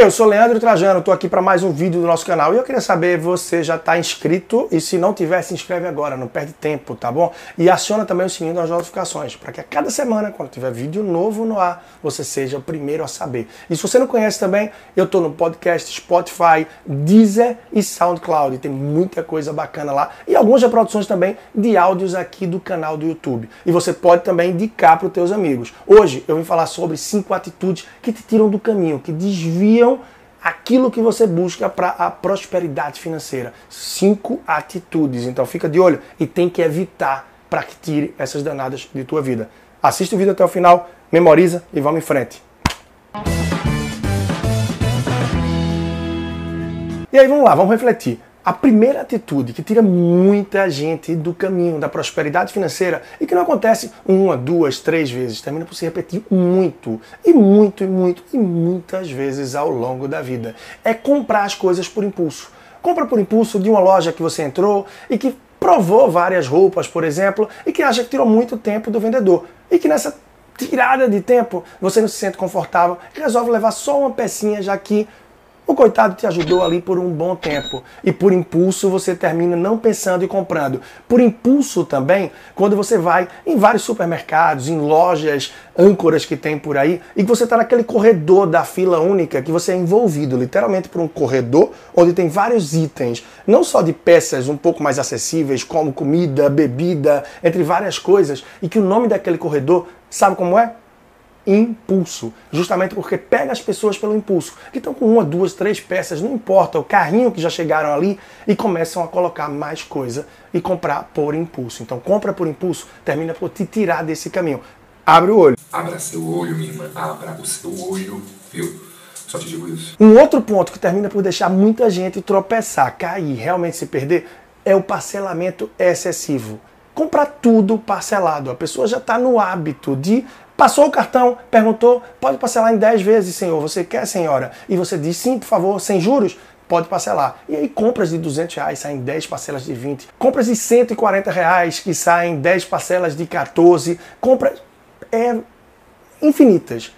Eu sou Leandro Trajano, estou aqui para mais um vídeo do nosso canal e eu queria saber, você já está inscrito? E se não tiver, se inscreve agora, não perde tempo, tá bom? E aciona também o sininho das notificações, para que a cada semana, quando tiver vídeo novo no ar, você seja o primeiro a saber. E se você não conhece também, eu estou no podcast, Spotify, Deezer e SoundCloud, tem muita coisa bacana lá e algumas reproduções também de áudios aqui do canal do YouTube. E você pode também indicar para os teus amigos. Hoje eu vim falar sobre cinco atitudes que te tiram do caminho, que desviam aquilo que você busca para a prosperidade financeira. Cinco atitudes. Então fica de olho e tem que evitar para que tire essas danadas de tua vida. Assiste o vídeo até o final, memoriza e vamos em frente. E aí vamos lá, vamos refletir. A primeira atitude que tira muita gente do caminho da prosperidade financeira e que não acontece uma, duas, três vezes, termina por se repetir muito, e muito, e muito, e muitas vezes ao longo da vida, é comprar as coisas por impulso. Compra por impulso de uma loja que você entrou e que provou várias roupas, por exemplo, e que acha que tirou muito tempo do vendedor. E que nessa tirada de tempo você não se sente confortável e resolve levar só uma pecinha, já que o coitado te ajudou ali por um bom tempo e por impulso você termina não pensando e comprando. Por impulso também, quando você vai em vários supermercados, em lojas, âncoras que tem por aí, e que você está naquele corredor da fila única, que você é envolvido literalmente por um corredor onde tem vários itens, não só de peças um pouco mais acessíveis, como comida, bebida, entre várias coisas, e que o nome daquele corredor, sabe como é? Impulso, justamente porque pega as pessoas pelo impulso, que estão com uma, duas, três peças, não importa, o carrinho que já chegaram ali e começam a colocar mais coisa e comprar por impulso. Então, compra por impulso termina por te tirar desse caminho. Abre o olho. Abra seu olho, minha irmã. Abra o seu olho, viu? Só te digo isso. Um outro ponto que termina por deixar muita gente tropeçar, cair, realmente se perder, é o parcelamento excessivo comprar tudo parcelado. A pessoa já está no hábito de Passou o cartão, perguntou, pode parcelar em 10 vezes, senhor. Você quer, senhora? E você diz, sim, por favor, sem juros? Pode parcelar. E aí, compras de 200 reais saem 10 parcelas de 20. Compras de 140 reais que saem 10 parcelas de 14. Compras é, infinitas.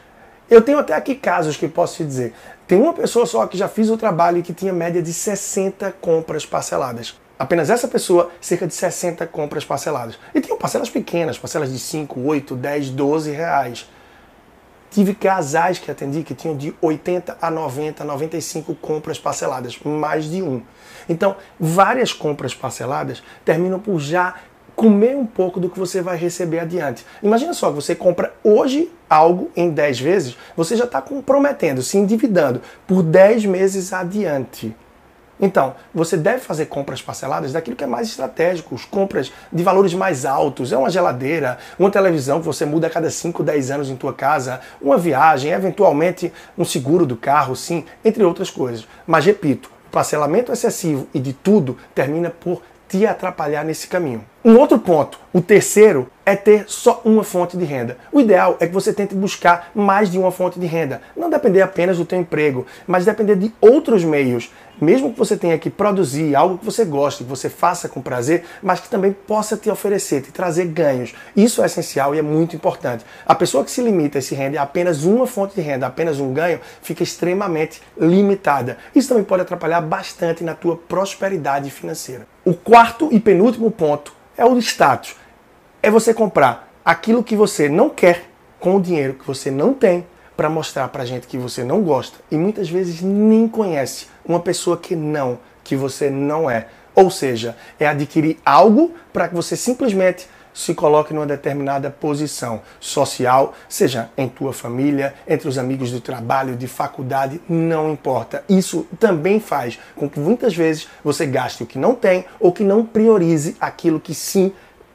Eu tenho até aqui casos que posso te dizer. Tem uma pessoa só que já fiz o trabalho e que tinha média de 60 compras parceladas. Apenas essa pessoa, cerca de 60 compras parceladas. E tinham parcelas pequenas, parcelas de 5, 8, 10, 12 reais. Tive casais que atendi que tinham de 80 a 90, 95 compras parceladas, mais de um. Então, várias compras parceladas terminam por já comer um pouco do que você vai receber adiante. Imagina só, você compra hoje algo em 10 vezes, você já está comprometendo, se endividando por 10 meses adiante. Então, você deve fazer compras parceladas daquilo que é mais estratégico, compras de valores mais altos. É uma geladeira, uma televisão que você muda a cada 5, 10 anos em tua casa, uma viagem, eventualmente um seguro do carro, sim, entre outras coisas. Mas repito, parcelamento excessivo e de tudo termina por te atrapalhar nesse caminho. Um outro ponto, o terceiro, é ter só uma fonte de renda. O ideal é que você tente buscar mais de uma fonte de renda. Não depender apenas do teu emprego, mas depender de outros meios. Mesmo que você tenha que produzir algo que você goste, que você faça com prazer, mas que também possa te oferecer, te trazer ganhos. Isso é essencial e é muito importante. A pessoa que se limita e se rende a apenas uma fonte de renda, apenas um ganho, fica extremamente limitada. Isso também pode atrapalhar bastante na tua prosperidade financeira. O quarto e penúltimo ponto é o status. É você comprar aquilo que você não quer com o dinheiro que você não tem para mostrar para gente que você não gosta e muitas vezes nem conhece uma pessoa que não, que você não é. Ou seja, é adquirir algo para que você simplesmente se coloque numa determinada posição social, seja em tua família, entre os amigos do trabalho, de faculdade, não importa. Isso também faz com que muitas vezes você gaste o que não tem ou que não priorize aquilo que sim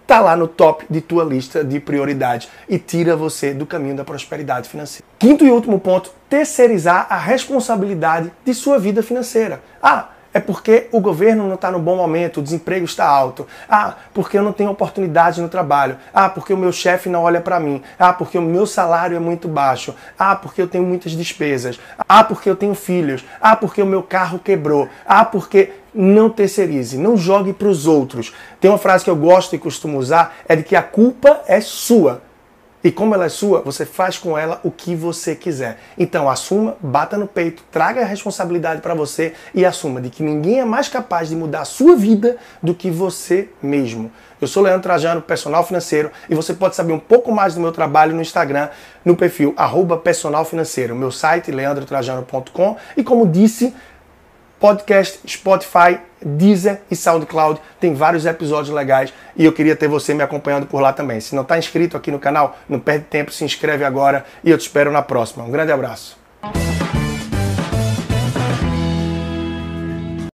está lá no top de tua lista de prioridades e tira você do caminho da prosperidade financeira. Quinto e último ponto, terceirizar a responsabilidade de sua vida financeira. Ah, é porque o governo não está no bom momento, o desemprego está alto. Ah, porque eu não tenho oportunidade no trabalho. Ah, porque o meu chefe não olha para mim. Ah, porque o meu salário é muito baixo. Ah, porque eu tenho muitas despesas. Ah, porque eu tenho filhos. Ah, porque o meu carro quebrou. Ah, porque não terceirize, não jogue para os outros. Tem uma frase que eu gosto e costumo usar, é de que a culpa é sua. E como ela é sua, você faz com ela o que você quiser. Então assuma, bata no peito, traga a responsabilidade para você e assuma de que ninguém é mais capaz de mudar a sua vida do que você mesmo. Eu sou Leandro Trajano, personal financeiro, e você pode saber um pouco mais do meu trabalho no Instagram, no perfil arroba personal financeiro, meu site leandrotrajano.com e como disse, podcast, Spotify, Deezer e SoundCloud. Tem vários episódios legais e eu queria ter você me acompanhando por lá também. Se não está inscrito aqui no canal, não perde tempo, se inscreve agora e eu te espero na próxima. Um grande abraço.